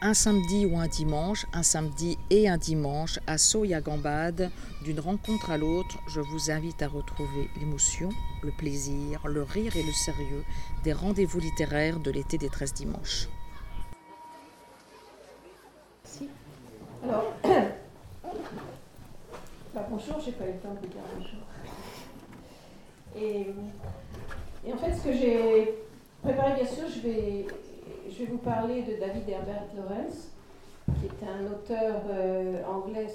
un samedi ou un dimanche, un samedi et un dimanche à Soya-Gambade, d'une rencontre à l'autre, je vous invite à retrouver l'émotion, le plaisir, le rire et le sérieux des rendez-vous littéraires de l'été des 13 dimanches. Bah, bonjour, pas eu le temps de et en fait, ce que j'ai préparé, bien sûr, je vais je vais vous parler de David Herbert Lawrence, qui est un auteur euh, anglais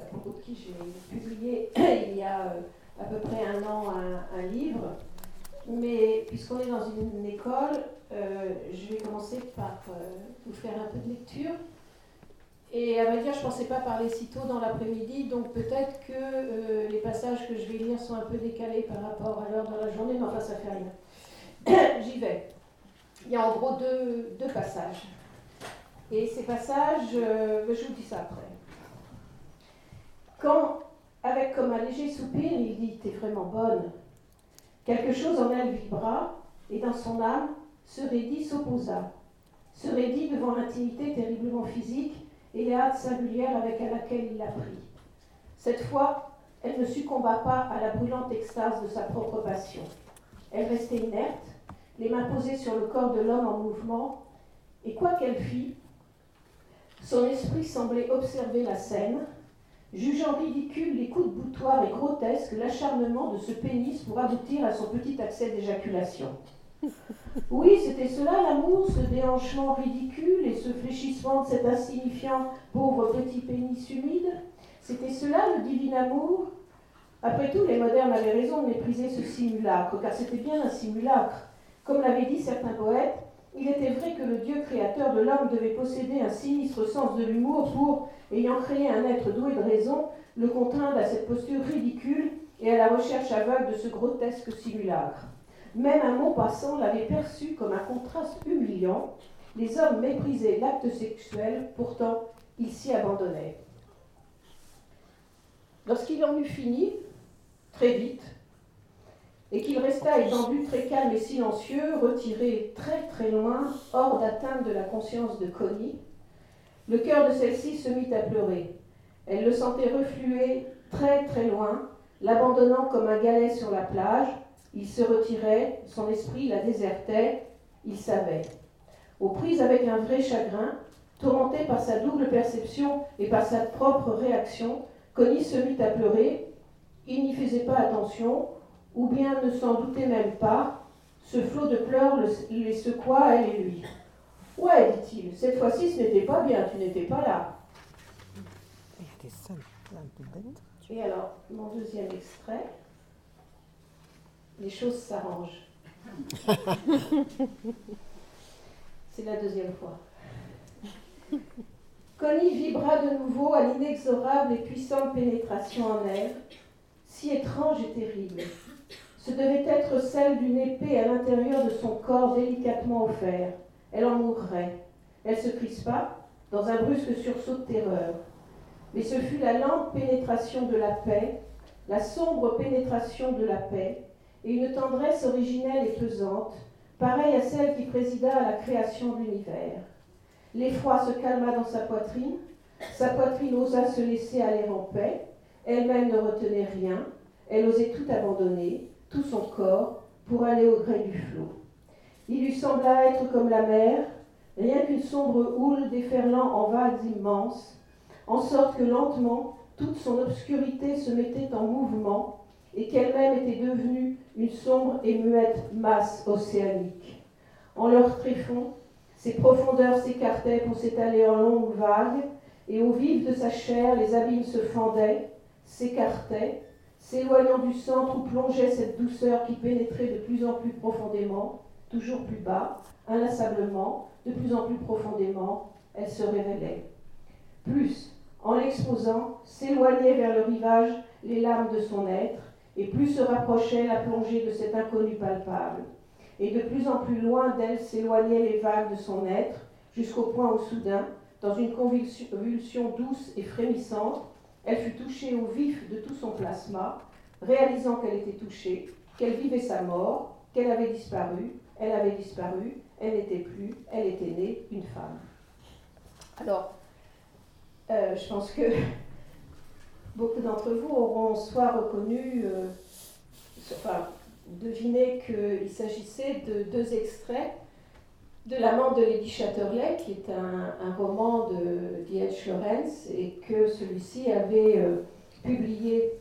à propos de qui j'ai publié il y a euh, à peu près un an un, livre. Mais puisqu'on est dans une, école, euh, je vais commencer par vous faire un peu de lecture. Et à vrai dire, je ne pensais pas parler si tôt dans l'après-midi, donc peut-être que les passages que je vais lire sont un peu décalés par rapport à l'heure de la journée, mais enfin ça fait rien. J'y vais il y a en gros deux, passages. Et ces passages, euh, je vous dis ça après. Quand, avec comme un léger soupir, il dit T'es vraiment bonne, quelque chose en elle vibra, et dans son âme, ce raidit s'opposa. Se raidit devant l'intimité terriblement physique et les hâtes singulières avec laquelle il l'a pris. Cette fois, elle ne succomba pas à la brûlante extase de sa propre passion. Elle restait inerte, les mains posées sur le corps de l'homme en mouvement, et quoi qu'elle fît, son esprit semblait observer la scène, jugeant ridicule les coups de boutoir et grotesques l'acharnement de ce pénis pour aboutir à son petit accès d'éjaculation. Oui, c'était cela l'amour, ce déhanchement ridicule et ce fléchissement de cet insignifiant pauvre petit pénis humide. C'était cela le divin amour. Après tout, les modernes avaient raison de mépriser ce simulacre, car c'était bien un simulacre. Comme l'avaient dit certains poètes, il était vrai que le Dieu créateur de l'homme devait posséder un sinistre sens de l'humour pour, ayant créé un être doué de raison, le contraindre à cette posture ridicule et à la recherche aveugle de ce grotesque simulacre. Même un mot passant l'avait perçu comme un contraste humiliant. Les hommes méprisaient l'acte sexuel, pourtant ils s'y abandonnaient. Lorsqu'il en eut fini, très vite, et qu'il resta étendu très calme et silencieux, retiré très très loin, hors d'atteinte de la conscience de Connie, le cœur de celle-ci se mit à pleurer. Elle le sentait refluer très très loin, l'abandonnant comme un galet sur la plage. Il se retirait, son esprit la désertait, il savait. Aux prises avec un vrai chagrin, tourmenté par sa double perception et par sa propre réaction, Connie se mit à pleurer. Il n'y faisait pas attention, ou bien ne s'en doutait même pas, ce flot de pleurs les secoua, elle et lui. Ouais, dit-il, cette fois-ci ce n'était pas bien, tu n'étais pas là. Et alors, mon deuxième extrait, les choses s'arrangent. C'est la deuxième fois. Connie vibra de nouveau à l'inexorable et puissante pénétration en elle, si étrange et terrible. Ce devait être celle d'une épée à l'intérieur de son corps délicatement offert. Elle en mourrait. Elle se crispa dans un brusque sursaut de terreur. Mais ce fut la lente pénétration de la paix, la sombre pénétration de la paix, et une tendresse originelle et pesante, pareille à celle qui présida à la création de l'univers. L'effroi se calma dans sa poitrine, sa poitrine osa se laisser aller en paix, elle-même ne retenait rien, elle osait tout abandonner, tout son corps pour aller au gré du flot. Il lui sembla être comme la mer, rien qu'une sombre houle déferlant en vagues immenses, en sorte que lentement toute son obscurité se mettait en mouvement et qu'elle-même était devenue une sombre et muette masse océanique. En leur tréfonds, ses profondeurs s'écartaient pour s'étaler en longues vagues, et au vif de sa chair, les abîmes se fendaient, s'écartaient, s'éloignant du centre où plongeait cette douceur qui pénétrait de plus en plus profondément, toujours plus bas, inlassablement, de plus en plus profondément, elle se révélait. Plus, en l'exposant, s'éloignait vers le rivage les larmes de son être, et plus se rapprochait la plongée de cet inconnu palpable. Et de plus en plus loin d'elle s'éloignaient les vagues de son être, jusqu'au point où soudain, dans une convulsion douce et frémissante, elle fut touchée au vif de tout son plasma, réalisant qu'elle était touchée, qu'elle vivait sa mort, qu'elle avait disparu, elle avait disparu, elle n'était plus, elle était née une femme. Alors, je pense que beaucoup d'entre vous auront soit reconnu, enfin, deviné qu'il s'agissait de deux extraits de l'amant de Lady Chatterley, qui est un, roman de D.H. Lawrence, et que celui-ci avait euh, publié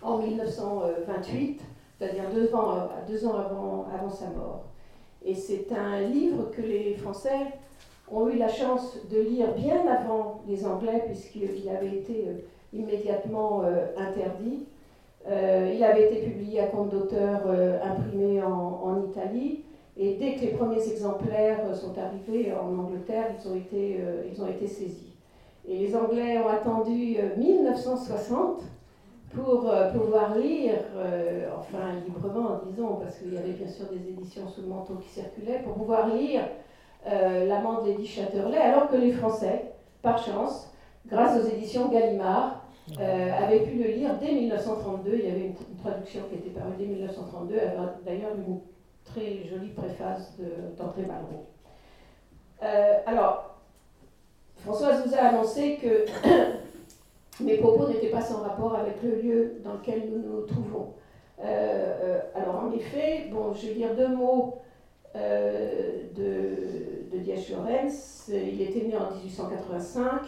en 1928, c'est-à-dire deux ans, euh, avant sa mort. Et c'est un livre que les Français ont eu la chance de lire bien avant les Anglais, puisqu'il avait été euh, immédiatement interdit. il avait été publié à compte d'auteur imprimé en Italie. Et dès que les premiers exemplaires sont arrivés en Angleterre, ils ont été, euh, ils ont été saisis. Et les Anglais ont attendu 1960 euh, pour euh, pouvoir lire, enfin librement, disons, parce qu'il y avait bien sûr des éditions sous le manteau qui circulaient, pour pouvoir lire L'amant de Lady Chatterley, alors que les Français, par chance, grâce aux éditions Gallimard, avaient pu le lire dès 1932. Il y avait une, une traduction qui était parue dès 1932, d'ailleurs une très jolie préface d'André Malraux. Euh, alors, Françoise vous a annoncé que mes propos n'étaient pas sans rapport avec le lieu dans lequel nous nous trouvons. Euh, euh, alors, en effet, bon, je vais dire deux mots de, de Diaz Lorenz. Il était né en 1885.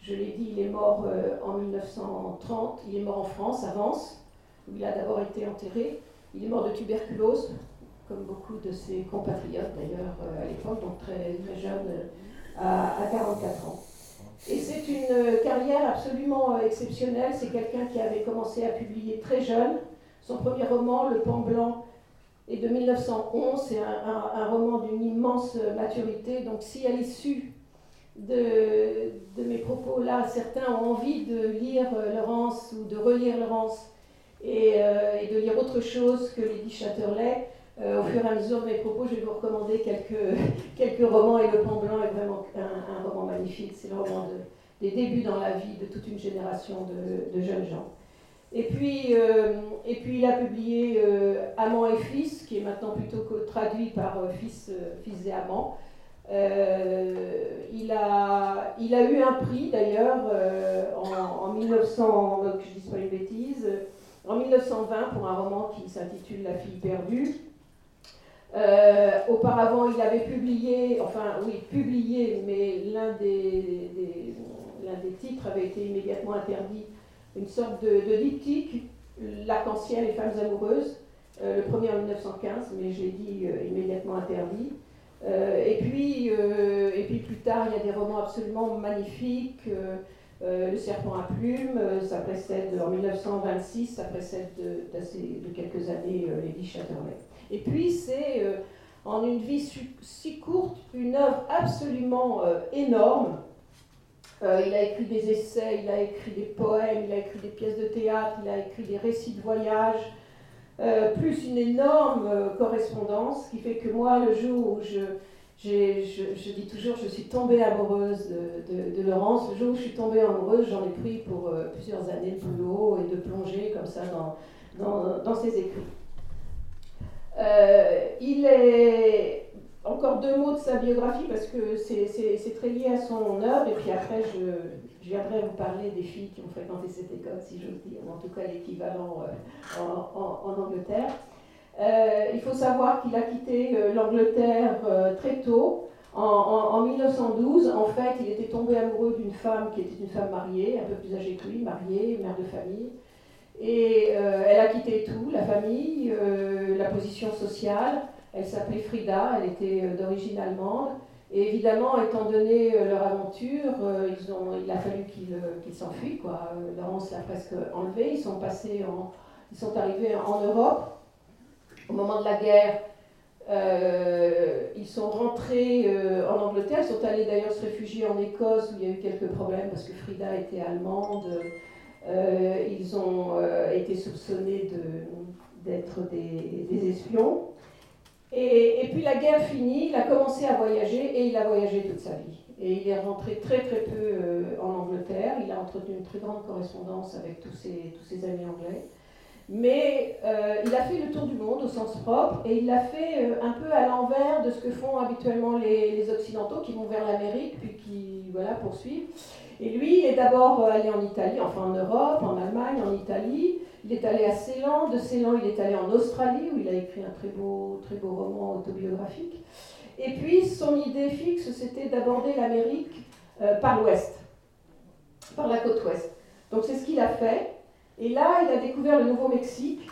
Je l'ai dit, il est mort en 1930. Il est mort en France, à Vence, où il a d'abord été enterré. Il est mort de tuberculose comme beaucoup de ses compatriotes d'ailleurs euh, à l'époque, donc très, très jeune, euh, à, 44 ans. Et c'est une euh, carrière absolument exceptionnelle. C'est quelqu'un qui avait commencé à publier très jeune. Son premier roman, Le Pan Blanc, est de 1911. C'est un, roman d'une immense maturité. Donc si à l'issue de, de, mes propos là, certains ont envie de lire Laurence ou de relire Laurence et, et de lire autre chose que Lady Chatterley, euh, au fur et à mesure de mes propos, je vais vous recommander quelques, quelques romans et Le Pont Blanc est vraiment un, roman magnifique. C'est le roman des débuts dans la vie de toute une génération de, jeunes gens. Et puis, euh, et puis il a publié euh, Amant et Fils, qui est maintenant plutôt traduit par Fils, Fils et Amant. il, a, il a eu un prix d'ailleurs en, en, 1900, que je ne dise pas une bêtise, en 1920 pour un roman qui s'intitule La fille perdue. Euh, auparavant, il avait publié, enfin oui, publié, mais l'un des, titres avait été immédiatement interdit, une sorte de, de diptyque, L'arc-en-ciel et femmes amoureuses, euh, le premier en 1915, mais j'ai dit euh, immédiatement interdit. et, puis, et puis plus tard, il y a des romans absolument magnifiques. le serpent à plumes, ça précède en 1926, ça précède de, de quelques années Lady Chatterley. Et puis c'est euh, en une vie si courte une œuvre absolument euh, énorme. Euh, il a écrit des essais, il a écrit des poèmes, il a écrit des pièces de théâtre, il a écrit des récits de voyage, plus une énorme correspondance qui fait que moi, le jour où je, je, dis toujours, je suis tombée amoureuse de, Laurence. Le jour où je suis tombée amoureuse, j'en ai pris pour plusieurs années de boulot et de plonger comme ça dans, dans ses écrits. Euh, il est encore deux mots de sa biographie parce que c'est très lié à son œuvre et puis après je, viendrai vous parler des filles qui ont fréquenté cette école si j'ose dire, en tout cas l'équivalent euh, en, Angleterre. Euh, il faut savoir qu'il a quitté l'Angleterre très tôt. En, 1912, en fait, il était tombé amoureux d'une femme qui était une femme mariée, un peu plus âgée que lui, mariée, mère de famille. Et euh, elle a quitté tout, la famille, euh, la position sociale. Elle s'appelait Frida, elle était euh, d'origine allemande. Et évidemment, étant donné leur aventure, il a fallu qu'ils s'enfuient. Quoi. Laurence l'a presque enlevé. Ils sont, passés ils sont arrivés en Europe. Au moment de la guerre, ils sont rentrés en Angleterre. Ils sont allés d'ailleurs se réfugier en Écosse où il y a eu quelques problèmes parce que Frida était allemande. Euh, ils ont euh, été soupçonnés d'être des, espions. Et, puis la guerre finie, il a commencé à voyager et il a voyagé toute sa vie. Et il est rentré très très peu euh, en Angleterre. Il a entretenu une très grande correspondance avec tous ses, amis anglais. mais il a fait le tour du monde au sens propre et il l'a fait un peu à l'envers de ce que font habituellement les, Occidentaux qui vont vers l'Amérique puis qui voilà, poursuivent. Et lui, il est d'abord allé en Italie, enfin en Europe, en Allemagne, en Italie. Il est allé à Ceylan. De Ceylan, il est allé en Australie où il a écrit un très beau, très beau roman autobiographique. Et puis, son idée fixe, c'était d'aborder l'Amérique euh, par l'ouest, par la côte ouest. Donc c'est ce qu'il a fait. Et là, il a découvert le Nouveau-Mexique,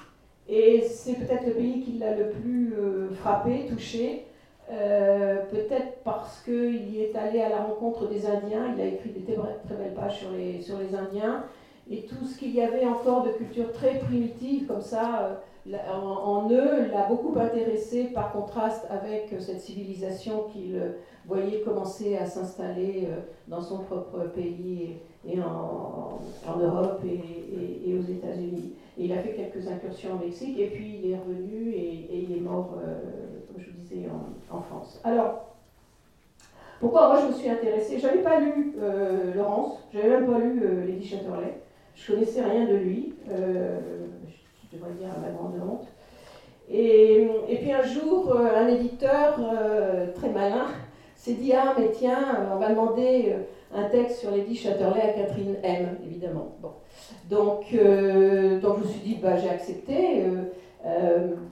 et c'est peut-être le pays qui l'a le plus euh, frappé, touché, euh, peut-être parce qu'il y est allé à la rencontre des Indiens, il a écrit des très belles pages sur les, sur les Indiens, et tout ce qu'il y avait encore de culture très primitive, comme ça, euh, en, eux, l'a beaucoup intéressé par contraste avec cette civilisation qu'il voyait commencer à s'installer dans son propre pays et en, Europe et, aux États-Unis. Il a fait quelques incursions au Mexique et puis il est revenu et, il est mort, euh, en, France. Alors, pourquoi moi je me suis intéressée? Je n'avais pas lu euh, Laurence, je n'avais même pas lu euh, Lady Chatterley, je connaissais rien de lui, euh, je devrais dire à ma grande honte. Et, puis un jour, un éditeur très malin s'est dit Ah, mais tiens, on va demander un texte sur Lady Chatterley à Catherine M, évidemment. Bon. Donc, euh, donc je me suis dit, bah, j'ai accepté, euh, euh,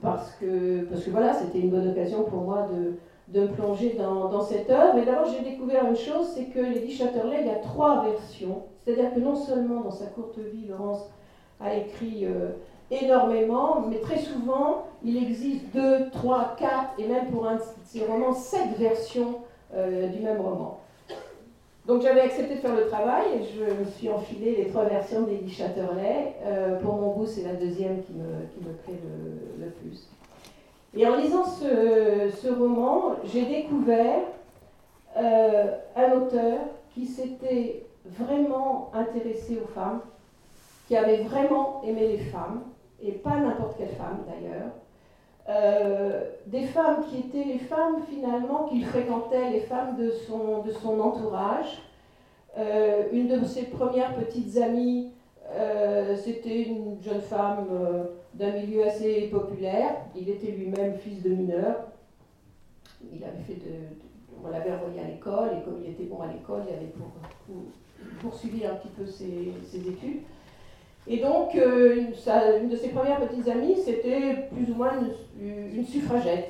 parce, que, parce que voilà, c'était une bonne occasion pour moi de, de me plonger dans, cette œuvre. Et d'abord, j'ai découvert une chose, c'est que Lady Chatterley, a trois versions. C'est-à-dire que non seulement dans sa courte vie, Laurence a écrit énormément, mais très souvent, il existe deux, trois, quatre, et même pour un de ses romans, sept versions du même roman. Donc j'avais accepté de faire le travail et je me suis enfilé les trois versions d'Eddie Chatterley. Euh, pour mon goût, c'est la deuxième qui me, plaît le, plus. Et en lisant ce, ce roman, j'ai découvert euh, un auteur qui s'était vraiment intéressé aux femmes, qui avait vraiment aimé les femmes, et pas n'importe quelle femme d'ailleurs. Euh, des femmes qui étaient les femmes finalement qu'il fréquentait, les femmes de son, de son entourage. Euh, une de ses premières petites amies, euh, c'était une jeune femme d'un milieu assez populaire. Il était lui-même fils de mineur. Il avait fait de, on l'avait envoyé à l'école et comme il était bon à l'école, il avait poursuivi un petit peu ses, ses études. Et donc, euh, une, de ses premières petites amies, c'était plus ou moins une, suffragette.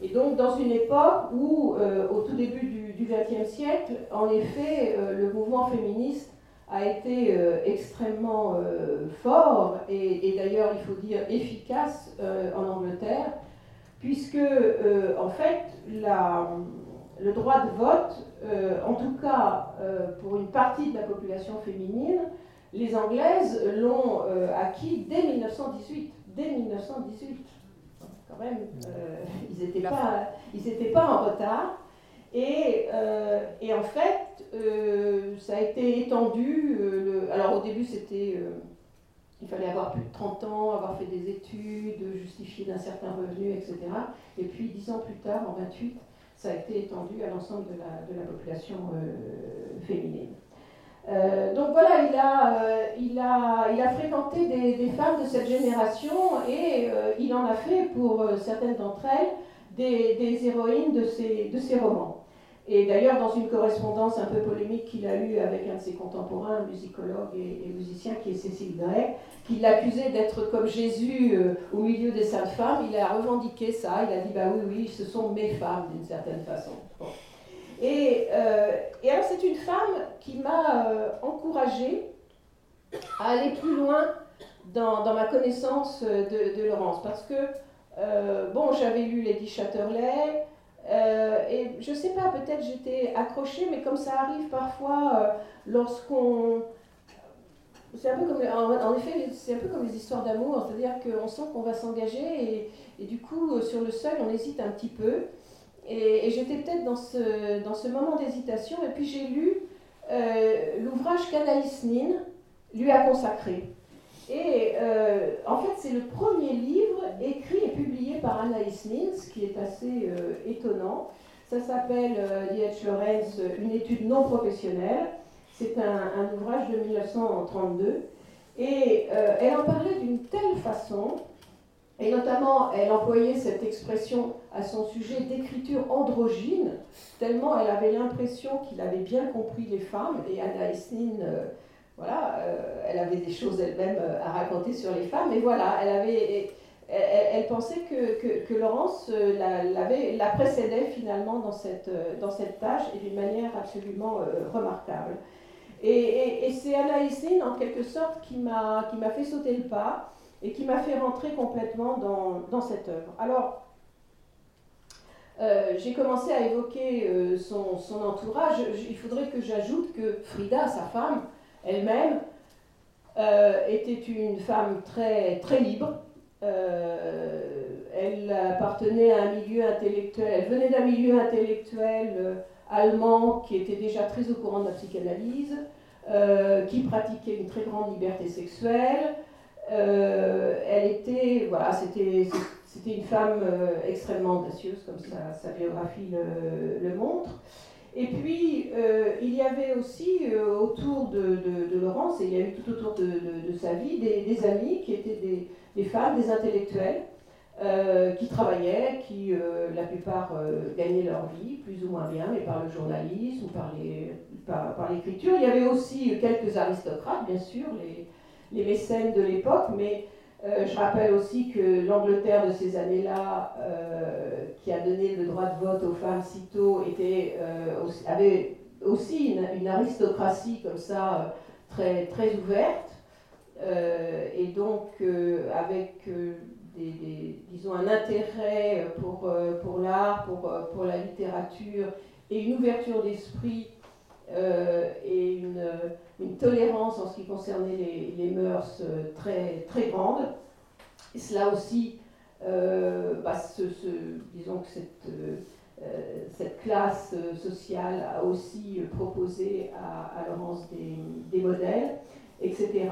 Et donc, dans une époque où, euh, au tout début du XXe siècle, en effet, euh, le mouvement féministe a été extrêmement fort et, d'ailleurs, il faut dire efficace en Angleterre, puisque, en fait, le droit de vote, en tout cas pour une partie de la population féminine, les Anglaises l'ont euh, acquis dès 1918. Dès 1918. Quand même, euh, ils n'étaient pas, pas en retard. Et, euh, et en fait, ça a été étendu. alors au début, c'était. il fallait avoir plus de 30 ans, avoir fait des études, justifier d'un certain revenu, etc. Et puis, dix ans plus tard, en 28, ça a été étendu à l'ensemble de la, de la population féminine. Euh, donc voilà, il a, euh, il a, il a fréquenté des, femmes de cette génération et euh, il en a fait pour certaines d'entre elles des, héroïnes de ses, de romans. Et d'ailleurs, dans une correspondance un peu polémique qu'il a eue avec un de ses contemporains, un musicologue et, musicien qui est Cécile Gray, qui l'accusait d'être comme Jésus au milieu des saintes femmes, il a revendiqué ça, il a dit bah oui, oui, ce sont mes femmes d'une certaine façon. Et, euh, et alors c'est une femme qui m'a euh, encouragée à aller plus loin dans, ma connaissance de, de, Laurence. Parce que, euh, bon, j'avais lu Lady Chatterley, et je sais pas, peut-être j'étais accrochée, mais comme ça arrive parfois lorsqu'on... C'est un peu comme, en, effet, c'est un peu comme les histoires d'amour, c'est-à-dire qu'on sent qu'on va s'engager et, et, du coup, sur le seuil, on hésite un petit peu. Et, j'étais peut-être dans ce, dans ce moment d'hésitation. Et puis j'ai lu euh, l'ouvrage qu'Anaïs Nin lui a consacré. Et euh, en fait, c'est le premier livre écrit et publié par Anaïs Nin, ce qui est assez euh, étonnant. Ça s'appelle D.H. Lawrence, Une étude non professionnelle. C'est un, un, ouvrage de 1932. Et elle en parlait d'une telle façon, et notamment elle employait cette expression à son sujet d'écriture androgyne, tellement elle avait l'impression qu'il avait bien compris les femmes, et Anna Esnin voilà, euh, elle avait des choses elle-même euh, à raconter sur les femmes, et voilà, elle avait, elle, pensait que, que, Laurence euh, la, la, précédait finalement dans cette, dans cette tâche et d'une manière absolument remarquable. Et, c'est Anaïs en quelque sorte, qui m'a fait sauter le pas et qui m'a fait rentrer complètement dans, dans cette œuvre. Alors, j'ai commencé à évoquer son, son, entourage. il faudrait que j'ajoute que Frida, sa femme, elle-même, euh, était une femme très, très libre. Euh, elle appartenait à un milieu intellectuel, elle venait d'un milieu intellectuel euh, allemand qui était déjà très au courant de la psychanalyse, qui pratiquait une très grande liberté sexuelle. Elle était, voilà, c'était, une femme extrêmement audacieuse, comme sa, biographie le montre. Et puis, euh, il y avait aussi euh, autour de, Laurence, et il y a eu tout autour de, sa vie, des, amis qui étaient des, femmes, des intellectuels, euh, qui travaillaient, qui la plupart gagnaient leur vie, plus ou moins bien, mais par le journalisme ou par, les, par, l'écriture. Il y avait aussi quelques aristocrates, bien sûr, les, les mécènes de l'époque, mais euh, je rappelle aussi que l'Angleterre de ces années-là, euh, qui a donné le droit de vote aux femmes si était, euh, avait aussi une, aristocratie comme ça très, très ouverte, et donc avec disons un intérêt pour, pour l'art, pour, pour la littérature, et une ouverture d'esprit et une une tolérance en ce qui concernait les, mœurs euh, très, très grande. Cela aussi, euh, bah, disons que cette, euh, classe sociale a aussi proposé à, Laurence des, modèles, etc.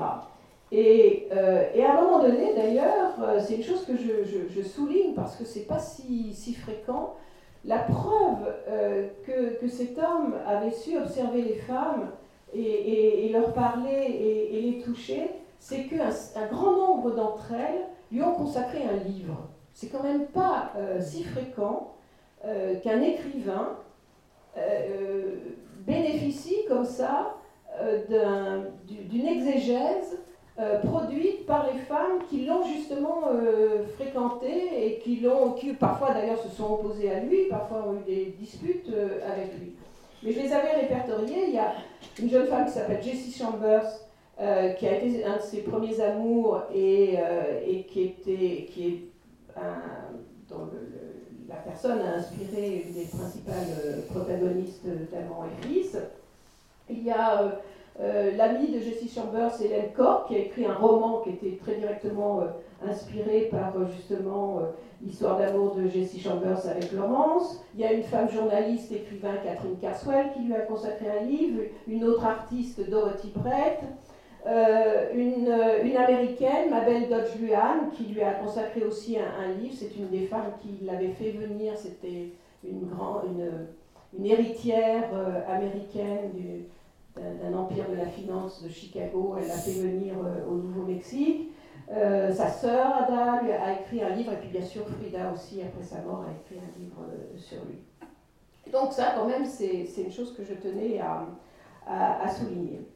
Et, et, à un moment donné, d'ailleurs, c'est une chose que je, je, souligne parce que c'est pas si, si, fréquent, la preuve que, que, cet homme avait su observer les femmes et, leur parler et, les toucher, c'est qu'un un grand nombre d'entre elles lui ont consacré un livre. C'est quand même pas euh, si fréquent euh, qu'un écrivain euh, bénéficie comme ça d'une exégèse produite par les femmes qui l'ont justement fréquenté et qui l'ont, qui parfois d'ailleurs se sont opposées à lui, parfois ont eu des disputes avec lui. Mais je les avais répertoriés. Il y a une jeune femme qui s'appelle Jessie Chambers, euh, qui a été un de ses premiers amours et, euh, qui, était, qui est dont la personne a inspiré une des principales euh, protagonistes d'Amant et Fils. Il y a l'amie de Jessie Chambers, Hélène Cork, qui a écrit un roman qui était très directement inspiré par justement l'histoire d'amour de Jessie Chambers avec Laurence. Il y a une femme journaliste, écrivain, Catherine Carswell, qui lui a consacré un livre, une autre artiste, Dorothy Brett, euh, une, américaine, Mabel Dodge Luhan, qui lui a consacré aussi un, livre. C'est une des femmes qui l'avait fait venir, c'était une, grand, une, une héritière euh, américaine d'un empire de la finance de Chicago. Elle l'a fait venir euh, au Nouveau-Mexique. Euh, sa sœur Ada lui a écrit un livre, et puis bien sûr Frida aussi, après sa mort, a écrit un livre euh, sur lui. Donc ça, quand même, c'est une chose que je tenais à, à, souligner.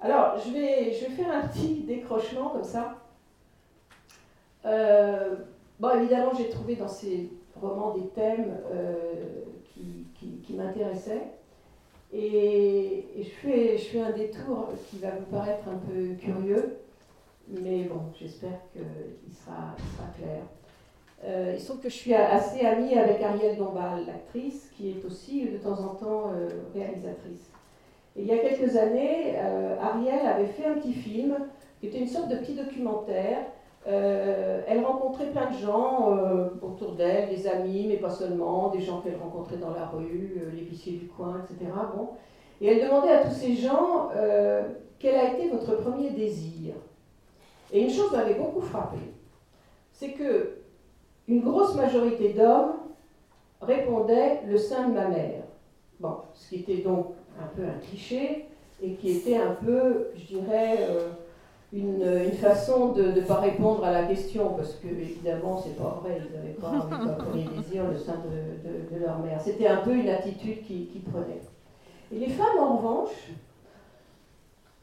Alors, je vais, je vais faire un petit décrochement comme ça. Bon, évidemment, j'ai trouvé dans ces romans des thèmes qui, qui, m'intéressaient. Et, je, fais, je fais un détour qui va vous paraître un peu curieux. Mais bon, j'espère qu'il sera, sera, clair. Euh, il semble que je suis assez amie avec Ariel Dombal, l'actrice, qui est aussi de temps en temps euh, réalisatrice. Et il y a quelques années, euh, Ariel avait fait un petit film qui était une sorte de petit documentaire. Elle rencontrait plein de gens autour d'elle, des amis, mais pas seulement, des gens qu'elle rencontrait dans la rue, l'épicier du coin, etc. Bon. Et elle demandait à tous ces gens quel a été votre premier désir et une chose m'avait beaucoup frappé, c'est que une grosse majorité d'hommes répondaient le sein de ma mère. Bon, ce qui était donc un peu un cliché et qui était un peu, je dirais, une, façon de ne pas répondre à la question, parce que évidemment, c'est pas vrai, ils n'avaient pas envie de les désirs le sein de, leur mère. C'était un peu une attitude qu'ils qui prenaient. Et les femmes, en revanche,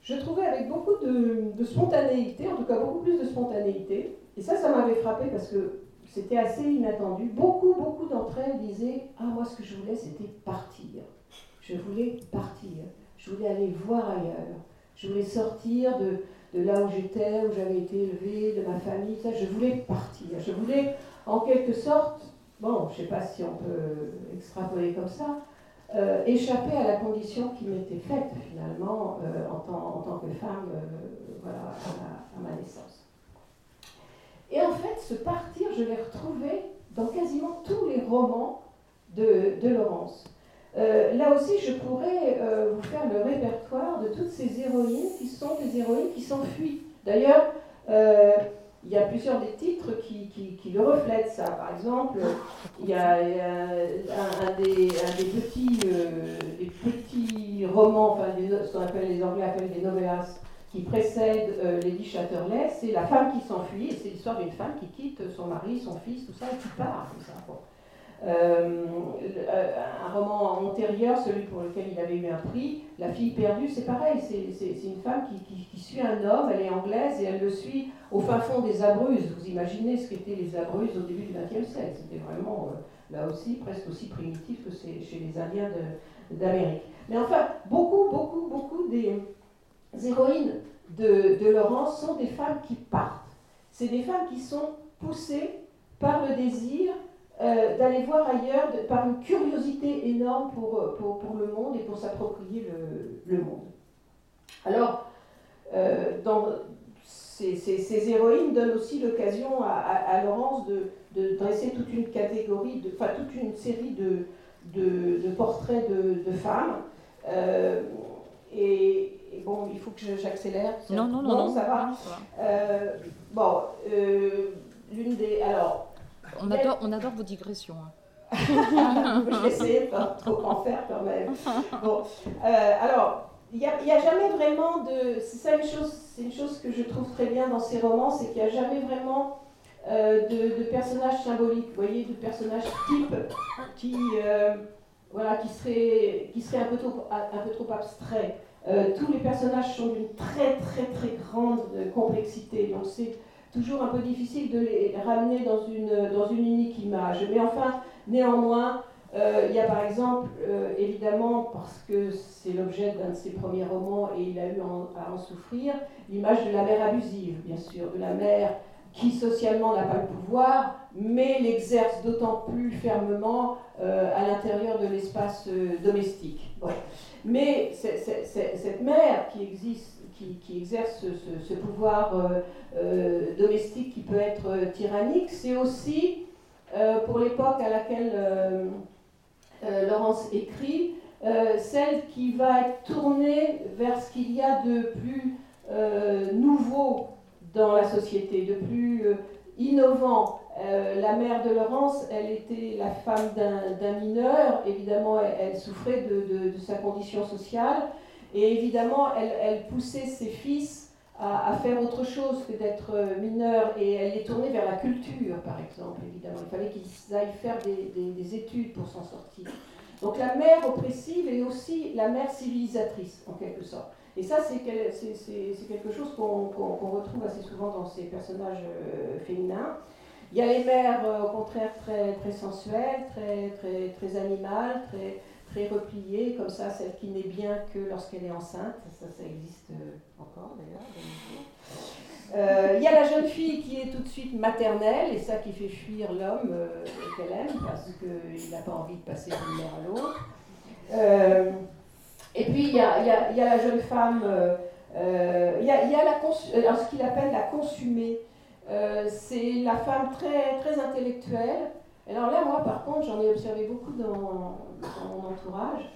je trouvais avec beaucoup de, spontanéité, en tout cas beaucoup plus de spontanéité, et ça, ça m'avait frappé parce que c'était assez inattendu. Beaucoup, beaucoup d'entre elles disaient Ah, moi, ce que je voulais, c'était partir. Je voulais partir. Je voulais aller voir ailleurs. Je voulais sortir de, là où j'étais, où j'avais été élevée, de ma famille. Ça, je voulais partir. Je voulais, en quelque sorte, bon, je ne sais pas si on peut extrapoler comme ça, euh, échapper à la condition qui m'était faite finalement euh, en, tant, en, tant, que femme euh, voilà, à, ma, naissance. Et en fait, ce partir, je l'ai retrouvé dans quasiment tous les romans de, de Laurence. Là aussi, je pourrais vous faire le répertoire de toutes ces héroïnes qui sont des héroïnes qui s'enfuient. D'ailleurs, il y a plusieurs des titres qui, qui, le reflètent, ça. Par exemple, il y a, un, des, petits, euh, des petits romans, enfin, ce qu'on appelle les Anglais appellent des novellas, qui précèdent euh, Lady Chatterley, c'est la femme qui s'enfuit, c'est l'histoire d'une femme qui quitte son mari, son fils, tout ça, et qui part, comme ça. Euh, un roman antérieur, celui pour lequel il avait eu un prix, La fille perdue, c'est pareil, c'est une femme qui, suit un homme, elle est anglaise et elle le suit au fin fond des Abruzes. Vous imaginez ce qu'étaient les Abruzes au début du XXe siècle, c'était vraiment euh, là aussi presque aussi primitif que chez les Indiens d'Amérique. Mais enfin, beaucoup, beaucoup, beaucoup des héroïnes de, de Laurence sont des femmes qui partent. C'est des femmes qui sont poussées par le désir euh, d'aller voir ailleurs par une curiosité énorme pour, pour, pour le monde et pour s'approprier le, le, monde. Alors, euh, dans, ces, ces, héroïnes donnent aussi l'occasion à, à, Laurence de, de, dresser toute une catégorie, enfin toute une série de, de, de portraits de, femmes. Euh, et, bon, il faut que j'accélère. Non, non, non, non, ça va. bon, l'une des. Alors, on adore, on adore vos digressions. Hein. je vais essayer de pas trop en faire quand même. Bon, euh, alors, il n'y a, a, jamais vraiment de. C'est ça une chose, c'est une chose que je trouve très bien dans ces romans, c'est qu'il n'y a jamais vraiment euh, de, personnages symboliques, vous voyez, de personnages types qui, euh, voilà, qui seraient, qui seraient un, peu trop, un peu trop abstraits. tous les personnages sont d'une très très très grande complexité, donc c'est toujours un peu difficile de les ramener dans une, dans une unique image. Mais enfin, néanmoins, euh, il y a par exemple, euh, évidemment, parce que c'est l'objet d'un de ses premiers romans et il a eu à en souffrir, l'image de la mère abusive, bien sûr, de la mère qui socialement n'a pas le pouvoir, mais l'exerce d'autant plus fermement euh, à l'intérieur de l'espace domestique. Mais cette mère qui existe qui, exerce ce, pouvoir euh, euh, domestique qui peut être euh, tyrannique, c'est aussi, pour l'époque à laquelle Laurence écrit, celle qui va être tournée vers ce qu'il y a de plus nouveau dans la société, de plus innovant. la mère de Laurence, elle était la femme d'un mineur, évidemment elle, souffrait de, sa condition sociale, et évidemment, elle, poussait ses fils à, faire autre chose que d'être euh, mineurs et elle les tournait vers la culture, par exemple, évidemment. Il fallait qu'ils aillent faire des, études pour s'en sortir. Donc la mère oppressive est aussi la mère civilisatrice, en quelque sorte. Et ça, c'est quelque chose qu'on retrouve assez souvent dans ces personnages euh, féminins. Il y a les mères, euh, au contraire, très, sensuelles, très, très, très animales, très, très repliée, comme ça, celle qui n'est bien que lorsqu'elle est enceinte. Ça, ça existe euh, encore d'ailleurs. Euh, il y a la jeune fille qui est tout de suite maternelle, et ça qui fait fuir l'homme euh, qu'elle aime, parce qu'il n'a pas envie de passer d'une mère à l'autre. et puis il y a, y, y a, la jeune femme, il y a, y a la ce qu'il appelle la consumée. c'est la femme très, très intellectuelle, alors là, moi, par contre, j'en ai observé beaucoup dans, mon entourage.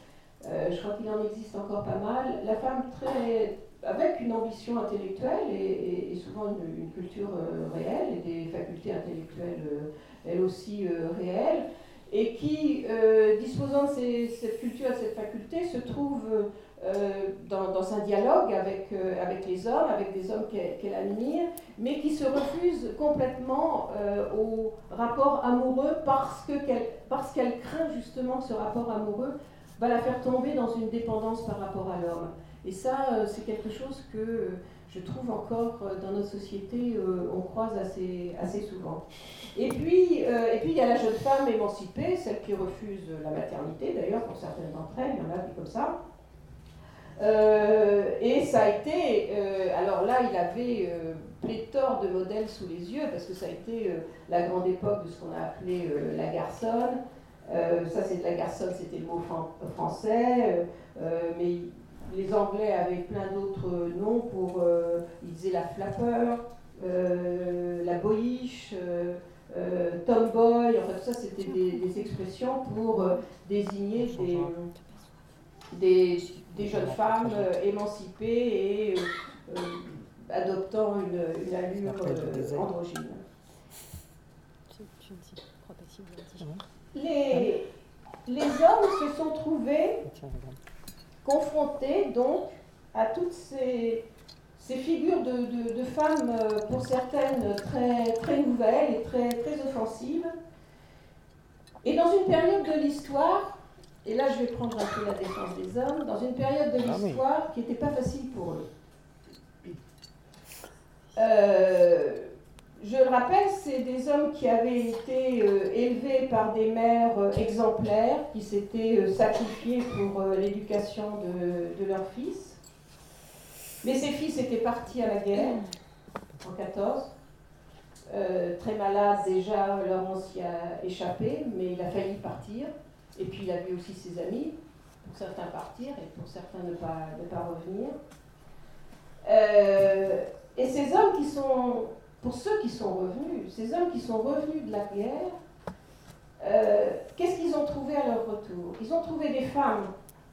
Euh, je crois qu'il en existe encore pas mal. La femme très, avec une ambition intellectuelle et, souvent une, culture euh, réelle et des facultés intellectuelles, euh, elles aussi réelles, et qui, disposant de cette culture, de cette faculté, se trouve dans, un dialogue avec, avec les hommes, avec des hommes qu'elle admire, mais qui se refuse complètement au rapport amoureux parce qu'elle qu'elle craint justement ce rapport amoureux va la faire tomber dans une dépendance par rapport à l'homme. Et ça, c'est quelque chose que je trouve encore euh, dans notre société, euh, on croise assez, assez souvent. Et puis, euh, et puis, il y a la jeune femme émancipée, celle qui refuse la maternité, d'ailleurs, pour certaines d'entre elles, il y en a qui comme ça. Et ça a été, alors là, il avait pléthore de modèles sous les yeux, parce que ça a été la grande époque de ce qu'on a appelé la garçonne. ça, c'est la garçonne, c'était le mot français, mais les Anglais avaient plein d'autres noms pour. Euh, ils disaient la flapper, euh, la boyish, euh, tomboy, enfin tout ça c'était des, expressions pour désigner des, des, jeunes femmes émancipées et adoptant une, allure androgyne. Les, les hommes se sont trouvés confrontés donc à toutes ces, ces figures de, de, femmes, euh, pour certaines très, très nouvelles et très, très offensives. Et dans une période de l'histoire, et là je vais prendre un peu la défense des hommes, dans une période de ah l'histoire qui n'était pas facile pour eux. Euh, je le rappelle, c'est des hommes qui avaient été euh, élevés par des mères euh, exemplaires, qui s'étaient sacrifiés pour l'éducation de, de leurs fils. Mais ces fils étaient partis à la guerre en 14. très malades déjà, Laurence y a échappé, mais il a failli partir. Et puis il a vu aussi ses amis, pour certains partir et pour certains ne pas, ne pas revenir. et ces hommes qui sont pour ceux qui sont revenus, ces hommes qui sont revenus de la guerre, euh, qu'est-ce qu'ils ont trouvé à leur retour? Ils ont trouvé des femmes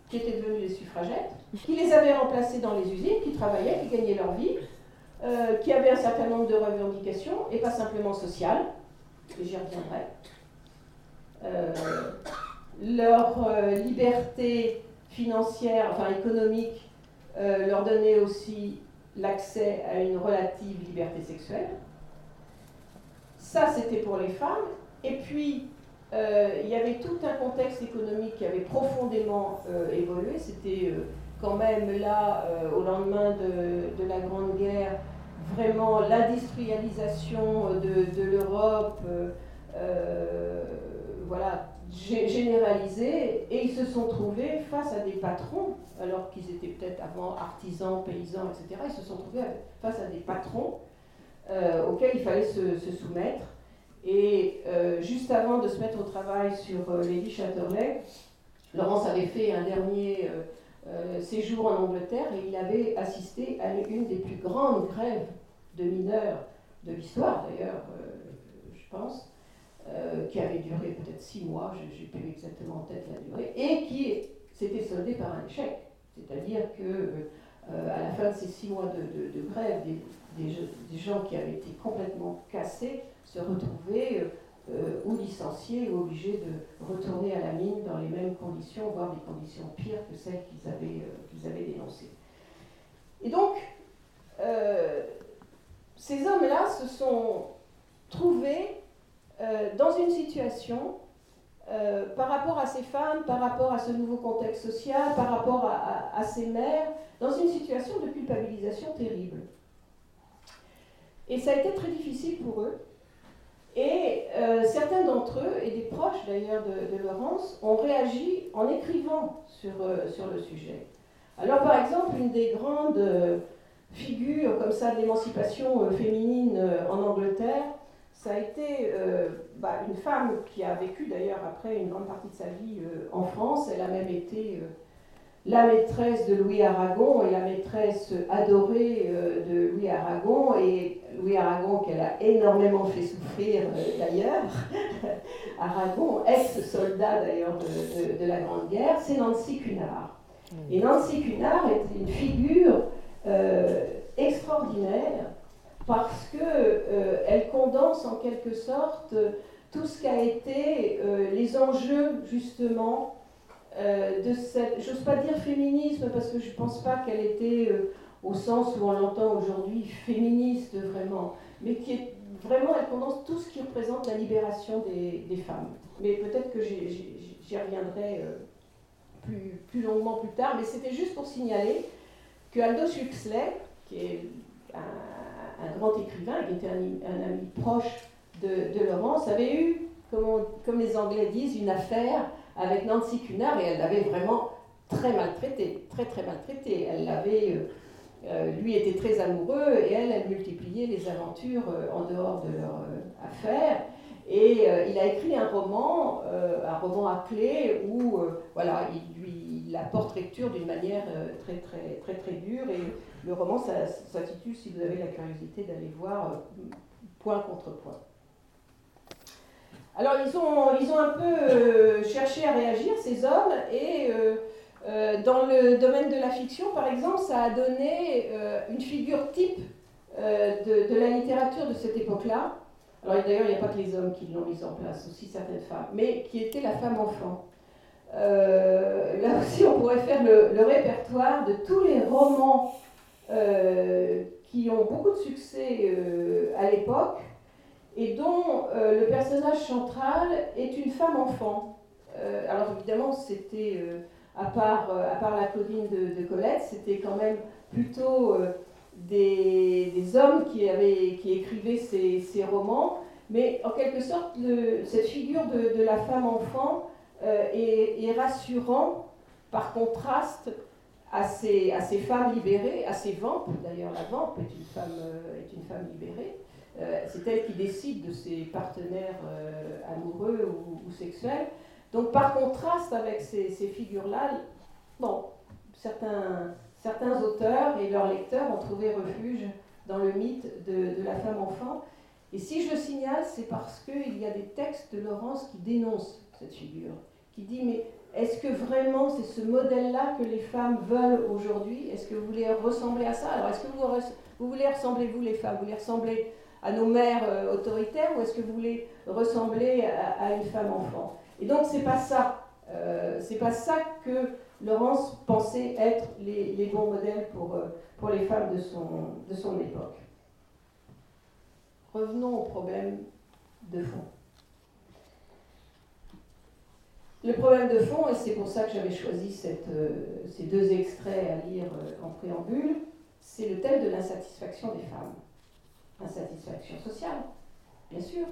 qui étaient devenues des suffragettes, qui les avaient remplacées dans les usines, qui travaillaient, qui gagnaient leur vie, euh, qui avaient un certain nombre de revendications, et pas simplement sociales, et j'y reviendrai. Euh, leur liberté financière, enfin économique, leur donnait aussi l'accès à une relative liberté sexuelle. Ça, c'était pour les femmes. Et puis, euh, il y avait tout un contexte économique qui avait profondément euh, évolué. C'était euh, quand même là, au lendemain de, de, la Grande Guerre, vraiment l'industrialisation de, de l'Europe. voilà, généralisé et ils se sont trouvés face à des patrons, alors qu'ils étaient peut-être avant artisans, paysans, etc. Ils se sont trouvés face à des patrons euh, auxquels il fallait se, soumettre. Et euh, juste avant de se mettre au travail sur euh, Lady Chatterley, Laurence avait fait un dernier séjour en Angleterre et il avait assisté à une des plus grandes grèves de mineurs de l'histoire, d'ailleurs, je pense. Euh, qui avait duré peut-être six mois, je n'ai plus exactement en tête la durée, et qui s'était soldé par un échec. C'est-à-dire que euh, à la fin de ces six mois de, grève, des, gens qui avaient été complètement cassés se retrouvaient euh, ou licenciés ou obligés de retourner à la mine dans les mêmes conditions, voire des conditions pires que celles qu'ils avaient, qu'ils avaient dénoncées. Et donc, ces hommes-là se sont trouvés dans une situation, euh, par rapport à ces femmes, par rapport à ce nouveau contexte social, par rapport à, ces mères, dans une situation de culpabilisation terrible. Et ça a été très difficile pour eux. Et euh, certains d'entre eux, et des proches d'ailleurs de, Laurence, ont réagi en écrivant sur, sur le sujet. Alors par exemple, une des grandes figures comme ça de l'émancipation féminine en Angleterre, ça a été euh, bah, une femme qui a vécu d'ailleurs après une grande partie de sa vie euh, en France. Elle a même été euh, la maîtresse de Louis Aragon et la maîtresse adorée de Louis Aragon. Et Louis Aragon, qu'elle a énormément fait souffrir d'ailleurs, Aragon, ex-soldat d'ailleurs de, la Grande Guerre, c'est Nancy Cunard. Et Nancy Cunard est une figure extraordinaire parce qu'elle euh, condense en quelque sorte tout ce qu'a été euh, les enjeux justement de cette, j'ose pas dire féminisme parce que je pense pas qu'elle était au sens où on l'entend aujourd'hui féministe vraiment, mais qui est vraiment, elle condense tout ce qui représente la libération des, femmes. Mais peut-être que j'y reviendrai plus, plus longuement plus tard, mais c'était juste pour signaler que Aldous Huxley, qui est un, grand écrivain, qui était un, ami proche de, de, Laurence, avait eu, comme, comme, les Anglais disent, une affaire avec Nancy Cunard et elle l'avait vraiment très maltraité, très très maltraité. Elle l'avait, euh, euh, lui était très amoureux et elle, elle multipliait les aventures euh, en dehors de leur affaire. Et il a écrit un roman, un roman clé où voilà, il la porte-lecture d'une manière très très très très dure et le roman s'intitule, si vous avez la curiosité d'aller voir, point contre point. Alors ils ont, ils ont un peu euh, cherché à réagir, ces hommes, et euh, euh, dans le domaine de la fiction, par exemple, ça a donné une figure type de, de, la littérature de cette époque-là. Alors d'ailleurs, il n'y a pas que les hommes qui l'ont mise en place, aussi certaines femmes, mais qui était la femme enfant. Là aussi, on pourrait faire le, répertoire de tous les romans qui ont beaucoup de succès à l'époque et dont euh, le personnage central est une femme enfant. Euh, alors évidemment, c'était, euh, à, part, à part la Claudine de, Colette, c'était quand même plutôt des, hommes qui, avaient, qui écrivaient ces, ces romans, mais en quelque sorte, cette figure de, de, la femme enfant est, est, rassurant par contraste à ces, femmes libérées, à ces vampes. D'ailleurs, la vampe est une femme, est une femme libérée. Euh, c'est elle qui décide de ses partenaires euh, amoureux ou, sexuels. Donc par contraste avec ces, figures-là, bon, certains, certains auteurs et leurs lecteurs ont trouvé refuge dans le mythe de, la femme enfant. Et si je le signale, c'est parce qu'il y a des textes de Laurence qui dénoncent figure, qui dit mais est-ce que vraiment c'est ce modèle-là que les femmes veulent aujourd'hui? Est-ce que vous voulez ressembler à ça? Alors est-ce que vous, vous voulez ressembler, vous les femmes, vous voulez ressembler à nos mères euh, autoritaires ou est-ce que vous voulez ressembler à, une femme enfant? Et donc c'est pas ça, euh, c'est pas ça que Laurence pensait être les, bons modèles pour, euh, pour les femmes de son, de son époque. Revenons au problème de fond. Le problème de fond, et c'est pour ça que j'avais choisi cette, ces deux extraits à lire en préambule, c'est le thème de l'insatisfaction des femmes insatisfaction sociale, bien sûr.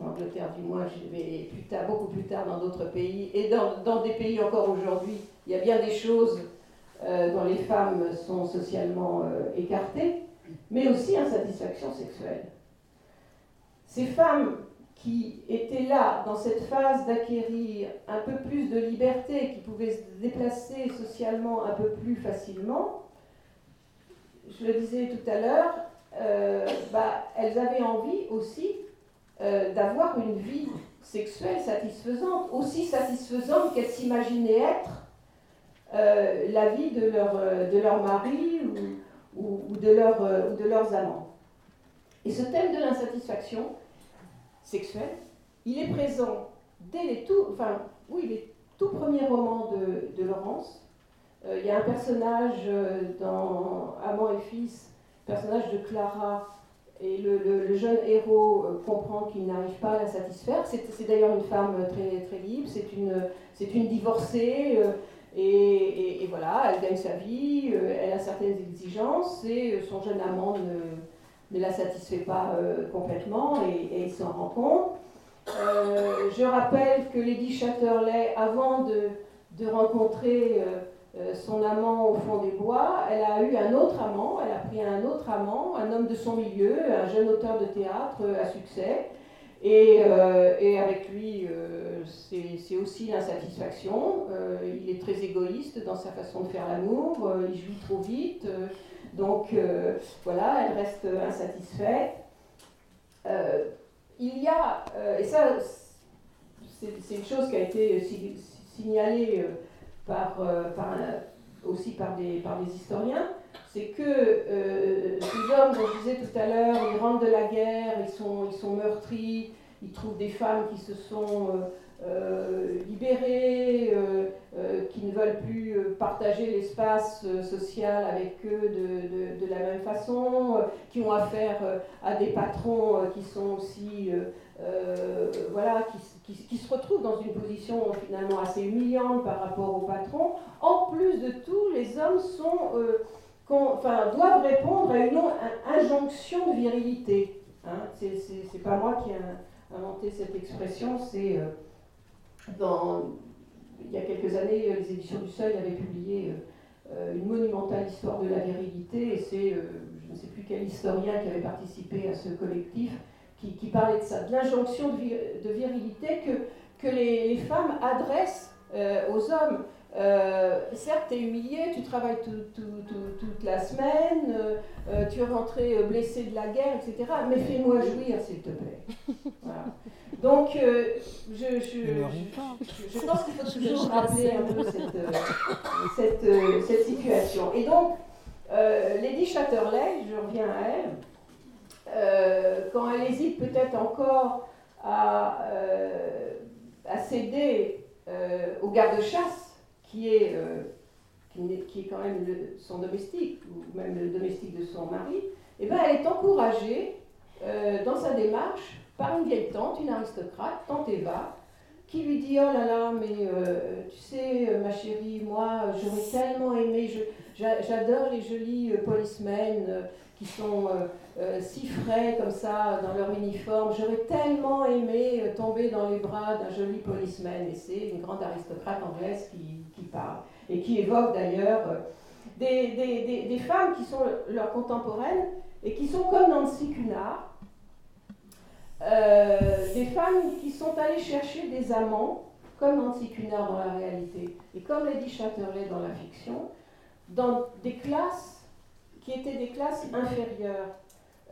En Angleterre, du moins, je vais plus tard, beaucoup plus tard dans d'autres pays, et dans, des pays encore aujourd'hui, il y a bien des choses euh, dont les femmes sont socialement euh, écartées, mais aussi insatisfaction sexuelle. Ces femmes qui étaient là dans cette phase d'acquérir un peu plus de liberté, qui pouvaient se déplacer socialement un peu plus facilement, je le disais tout à l'heure, euh, bah, elles avaient envie aussi euh, d'avoir une vie sexuelle satisfaisante, aussi satisfaisante qu'elles s'imaginaient être euh, la vie de leur, de leur mari ou, ou, de leur, de leurs amants. Et ce thème de l'insatisfaction sexuelle, il est présent dès les tout, enfin, oui, les tout premiers romans de, de Laurence, euh, il y a un personnage euh, dans Amant et Fils, personnage de Clara, et le, jeune héros euh, comprend qu'il n'arrive pas à la satisfaire. C'est d'ailleurs une femme très, très libre, c'est une, une divorcée, et, voilà, elle gagne sa vie, elle a certaines exigences, et son jeune amant ne, ne la satisfait pas complètement, et, il s'en rend compte. je rappelle que Lady Chatterley, avant de, de rencontrer euh, son amant au fond des bois, elle a eu un autre amant, elle a pris un autre amant, un homme de son milieu, un jeune auteur de théâtre à succès. Et, euh, et avec lui, euh, c'est aussi l'insatisfaction. il est très égoïste dans sa façon de faire l'amour, il jouit trop vite. Donc voilà, elle reste insatisfaite. il y a, et ça, c'est une chose qui a été signalée par, euh, aussi par des, historiens, c'est que euh, ces hommes dont je disais tout à l'heure, ils rentrent de la guerre, ils sont, ils sont meurtris, ils trouvent des femmes qui se sont euh, libérées, partager l'espace social avec eux de, de, la même façon, qui ont affaire à des patrons qui sont aussi, voilà, qui, qui, qui, se retrouvent dans une position finalement assez humiliante par rapport aux patrons. En plus de tout, les hommes sont, enfin, doivent répondre à une injonction de virilité. Hein. C'est pas moi qui ai inventé cette expression, c'est dans il y a quelques années, les éditions du Seuil avaient publié euh, une monumentale histoire de la virilité, et c'est, euh, je ne sais plus quel historien qui avait participé à ce collectif, qui, parlait de ça, de l'injonction de, virilité que, que les, femmes adressent euh, aux hommes. Certes, tu es humilié, tu travailles toute la semaine, tu es rentré blessé de la guerre, etc. Mais fais-moi jouir, s'il te plaît. Voilà. Donc, euh, je, je, je, pense qu'il faut toujours rappeler un peu cette, euh, cette, euh, cette, situation. Et donc, Lady Chatterley, je reviens à elle, quand elle hésite peut-être encore à, à céder au garde-chasse, qui est, qui, est, quand même son domestique, ou même le domestique de son mari, eh ben, elle est encouragée dans sa démarche par une vieille tante, une aristocrate, tante Eva, qui lui dit Oh là là, mais euh, tu sais, euh, ma chérie, moi, j'aurais tellement aimé, j'adore les jolis euh, policemen sont si frais comme ça dans leur uniforme, j'aurais tellement aimé tomber dans les bras d'un joli policeman. Et c'est une grande aristocrate anglaise qui, qui parle et qui évoque d'ailleurs des, des, des, femmes qui sont leurs contemporaines et qui sont comme Nancy Cunard euh, des femmes qui sont allées chercher des amants, comme Nancy Cunard dans la réalité, et comme Lady Chatterley dans la fiction, dans des classes qui étaient des classes inférieures.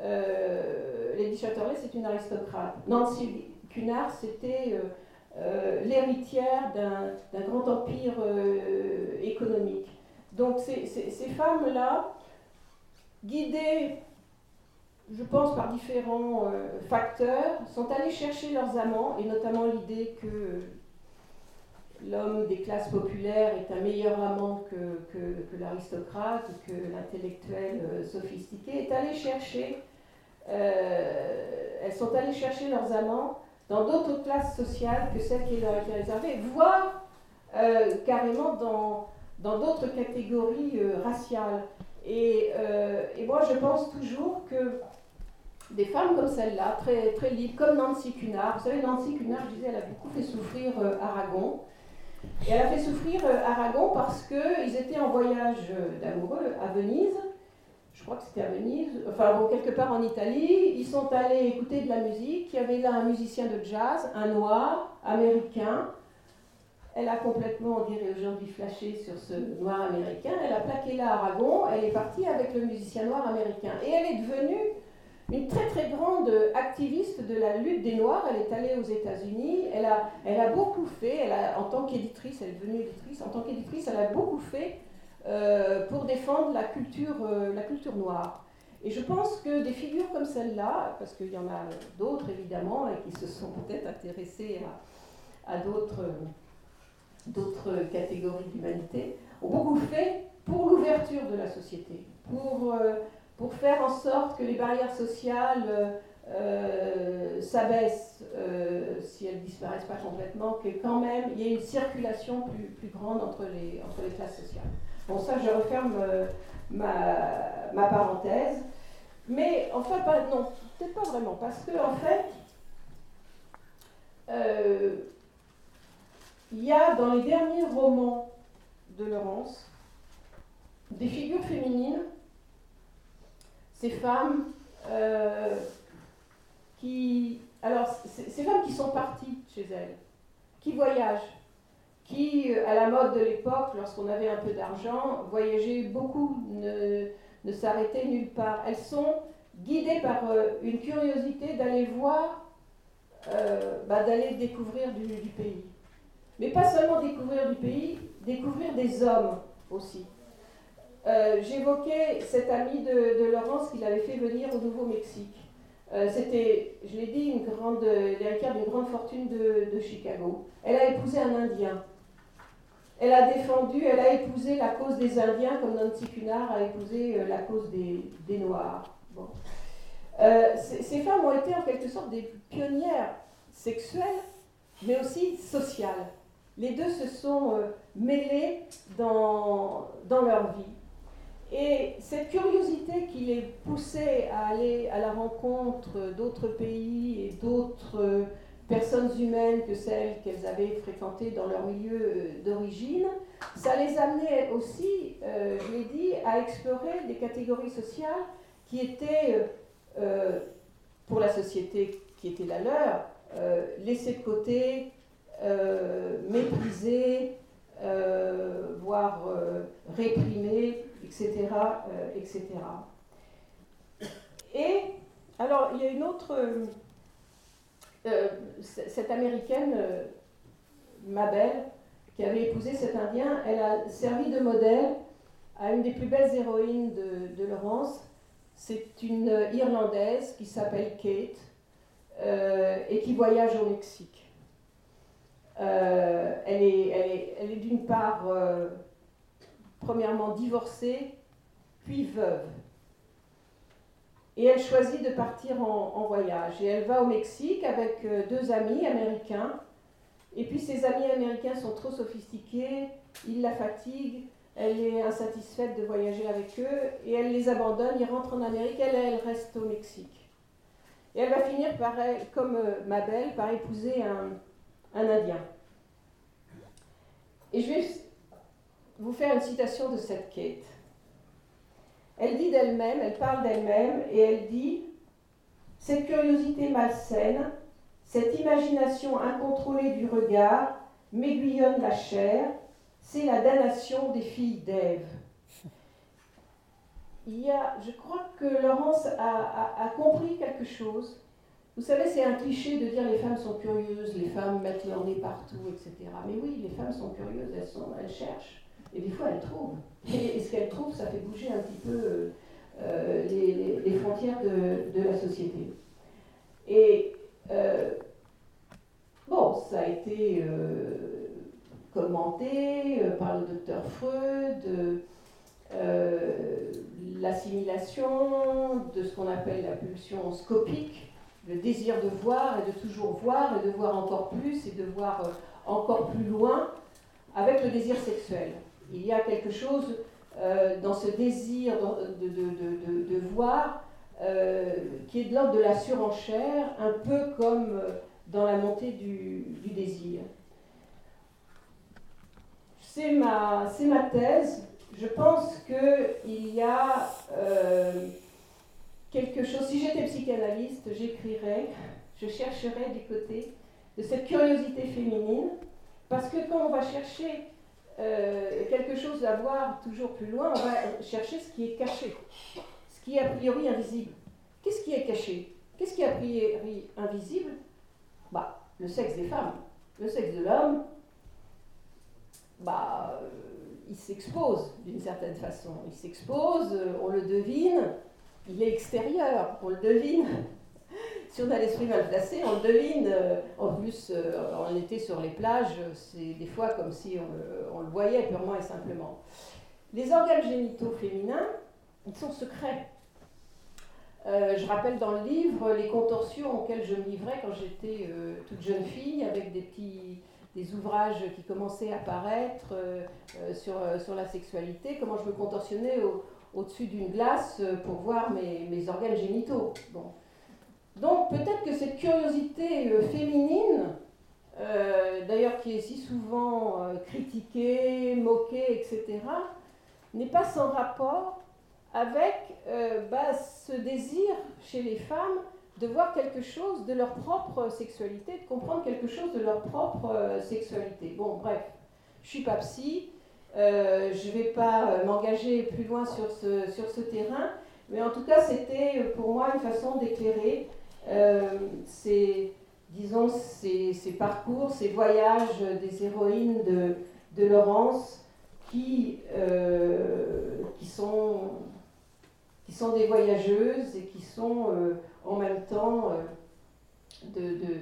Euh, Lady Chatterley, c'est une aristocrate. Nancy Cunard, c'était euh, l'héritière d'un grand empire économique. Donc ces, femmes-là, guidées je pense par différents euh, facteurs, sont allés chercher leurs amants, et notamment l'idée que l'homme des classes populaires est un meilleur amant que, que, l'aristocrate, que l'intellectuel euh, sophistiqué, est allé chercher, euh, elles sont allées chercher leurs amants dans d'autres classes sociales que celles qui leur étaient réservées, voire carrément dans, d'autres catégories raciales. Et, moi, je pense toujours que des femmes comme celle-là, très, très libres, comme Nancy Cunard. Vous savez, Nancy Cunard, je disais, elle a beaucoup fait souffrir euh, Aragon. Et elle a fait souffrir euh, Aragon parce qu'ils étaient en voyage euh, d'amoureux à Venise. Je crois que c'était à Venise, enfin bon, quelque part en Italie. Ils sont allés écouter de la musique. Il y avait là un musicien de jazz, un noir, américain. Elle a complètement, on dirait aujourd'hui, flashé sur ce noir américain. Elle a plaqué là Aragon. Elle est partie avec le musicien noir américain. Et elle est devenue une très très grande activiste de la lutte des Noirs. Elle est allée aux États-Unis. Elle a, elle a beaucoup fait. En tant qu'éditrice, elle est devenue éditrice. En tant qu'éditrice, elle a beaucoup fait euh, pour défendre la culture, euh, la culture noire. Et je pense que des figures comme celle-là, parce qu'il y en a d'autres évidemment et qui se sont peut-être intéressées à, à d'autres, d'autres catégories d'humanité, ont beaucoup fait pour l'ouverture de la société, pour euh, pour faire en sorte que les barrières sociales euh, s'abaissent, euh, si elles ne disparaissent pas complètement, que quand même il y ait une circulation plus, plus grande entre les, entre les classes sociales. Bon, ça, je referme euh, ma, ma, parenthèse. Mais enfin, non, peut-être pas vraiment, parce que en fait, il y a dans les derniers romans de Laurence des figures féminines ces femmes euh, qui. Alors, ces femmes qui sont parties chez elles, qui voyagent, qui, euh, à la mode de l'époque, lorsqu'on avait un peu d'argent, voyageaient beaucoup, ne, s'arrêtaient nulle part. Elles sont guidées par euh, une curiosité d'aller voir, bah, d'aller découvrir du pays. Mais pas seulement découvrir du pays, découvrir des hommes aussi. Euh, j'évoquais cette amie de, Laurence qu'il avait fait venir au Nouveau-Mexique. Euh, c'était, je l'ai dit, une grande, l'héritière d'une grande fortune de, Chicago. Elle a épousé un Indien. Elle a défendu, elle a épousé la cause des Indiens comme Nancy Cunard a épousé la cause des, Noirs. Bon. ces femmes ont été en quelque sorte des pionnières sexuelles, mais aussi sociales. Les deux se sont mêlés dans, dans leur vie. Et cette curiosité qui les poussait à aller à la rencontre d'autres pays et d'autres personnes humaines que celles qu'elles avaient fréquentées dans leur milieu euh, d'origine, ça les amenait aussi, euh, je l'ai dit, à explorer des catégories sociales qui étaient, euh, pour la société qui était la leur, laissées de côté, méprisées, voire réprimées etc., etc. Et alors, il y a une autre, euh, euh, cette américaine, euh, Mabel, qui avait épousé cet Indien, elle a servi de modèle à une des plus belles héroïnes de, Laurence. C'est une Irlandaise qui s'appelle Kate et qui voyage au Mexique. Elle est, elle est, elle est d'une part premièrement divorcée, puis veuve. Et elle choisit de partir en, voyage. Et elle va au Mexique avec euh, deux amis américains. Et puis ses amis américains sont trop sophistiqués, ils la fatiguent, elle est insatisfaite de voyager avec eux, et elle les abandonne, ils rentrent en Amérique, elle, reste au Mexique. Et elle va finir par, comme euh, Mabel, par épouser un Indien. Et je vais vous faire une citation de cette Kate. Elle dit d'elle-même, elle parle d'elle-même et elle dit Cette curiosité malsaine, cette imagination incontrôlée du regard m'aiguillonne la chair, c'est la damnation des filles d'Ève. Il y a, je crois que Laurence a, compris quelque chose. Vous savez, c'est un cliché de dire les femmes sont curieuses, les femmes mettent leur nez partout, etc. Mais oui, les femmes sont curieuses, elles, sont, elles cherchent. Et des fois, elle trouve. Et, ce qu'elle trouve, ça fait bouger un petit peu euh, euh, les, frontières de, la société. Et euh, bon, ça a été commenté par le docteur Freud, l'assimilation de ce qu'on appelle la pulsion scopique, le désir de voir et de toujours voir et de voir encore plus et de voir encore plus loin avec le désir sexuel il y a quelque chose euh, dans ce désir de, voir euh, qui est de l'ordre de la surenchère, un peu comme euh, dans la montée du, désir. C'est ma, ma, thèse. Je pense qu'il y a quelque chose. Si j'étais psychanalyste, j'écrirais, je chercherais du côté de cette curiosité féminine, parce que quand on va chercher euh, quelque chose à voir toujours plus loin, on va chercher ce qui est caché, ce qui est a priori invisible. Qu'est-ce qui est caché? Qu'est-ce qui est a priori invisible? Bah, Le sexe des femmes. Le sexe de l'homme, bah, euh, il s'expose d'une certaine façon. Il s'expose, euh, on le devine, il est extérieur, on le devine si on a l'esprit mal placé, on le devine. Euh, en plus, euh, on était sur les plages, c'est des fois comme si on le, voyait purement et simplement. Les organes génitaux féminins, ils sont secrets. Euh, je rappelle dans le livre les contorsions auxquelles je me livrais quand j'étais toute jeune fille, avec des petits ouvrages qui commençaient à apparaître sur, sur la sexualité, comment je me contorsionnais au-dessus d'une glace pour voir mes, organes génitaux. Bon. Donc peut-être que cette curiosité euh, féminine, euh, d'ailleurs qui est si souvent euh, critiquée, moquée, etc., n'est pas sans rapport avec bah, ce désir chez les femmes de voir quelque chose de leur propre sexualité, de comprendre quelque chose de leur propre sexualité. Bon, bref, je suis pas psy, je ne vais pas m'engager plus loin sur ce, terrain, mais en tout cas, c'était pour moi une façon d'éclairer euh, ces, disons, ces, parcours, ces voyages des héroïnes de, Laurence qui, euh, qui, sont, qui sont des voyageuses et qui sont euh, en même temps de, de,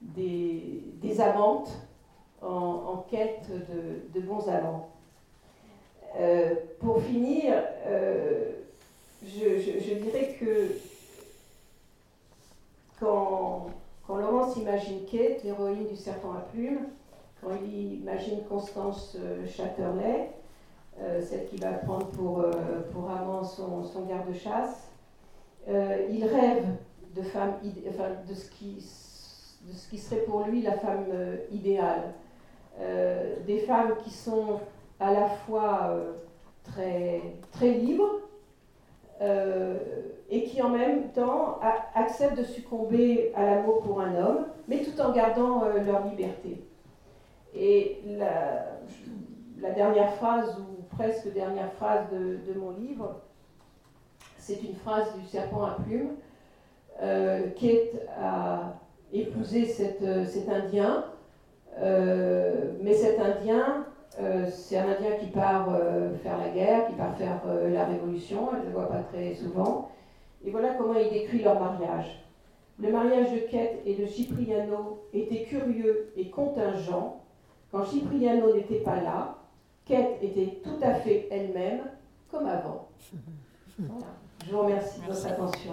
des, des amantes en, quête de, bons amants. Euh, pour finir, euh, je, dirais que quand, quand Laurence imagine Kate, l'héroïne du serpent à plumes, quand il imagine Constance Chatterley, celle qui va prendre pour, pour amant son, garde-chasse, il rêve de, femme, de, ce qui, de ce qui serait pour lui la femme euh, idéale. Euh, des femmes qui sont à la fois euh, très, très libres et qui en même temps acceptent de succomber à l'amour pour un homme, mais tout en gardant leur liberté. Et la, dernière phrase, ou presque dernière phrase de, mon livre, c'est une phrase du serpent à plumes euh, Kate a épousé euh, cet Indien, euh, mais cet Indien, c'est un Indien qui part faire la guerre, qui part faire la révolution, elle ne le voit pas très souvent. Et voilà comment il décrit leur mariage. Le mariage de Kate et de Cipriano était curieux et contingent. Quand Cipriano n'était pas là, Kate était tout à fait elle-même, comme avant. Je vous remercie de votre attention.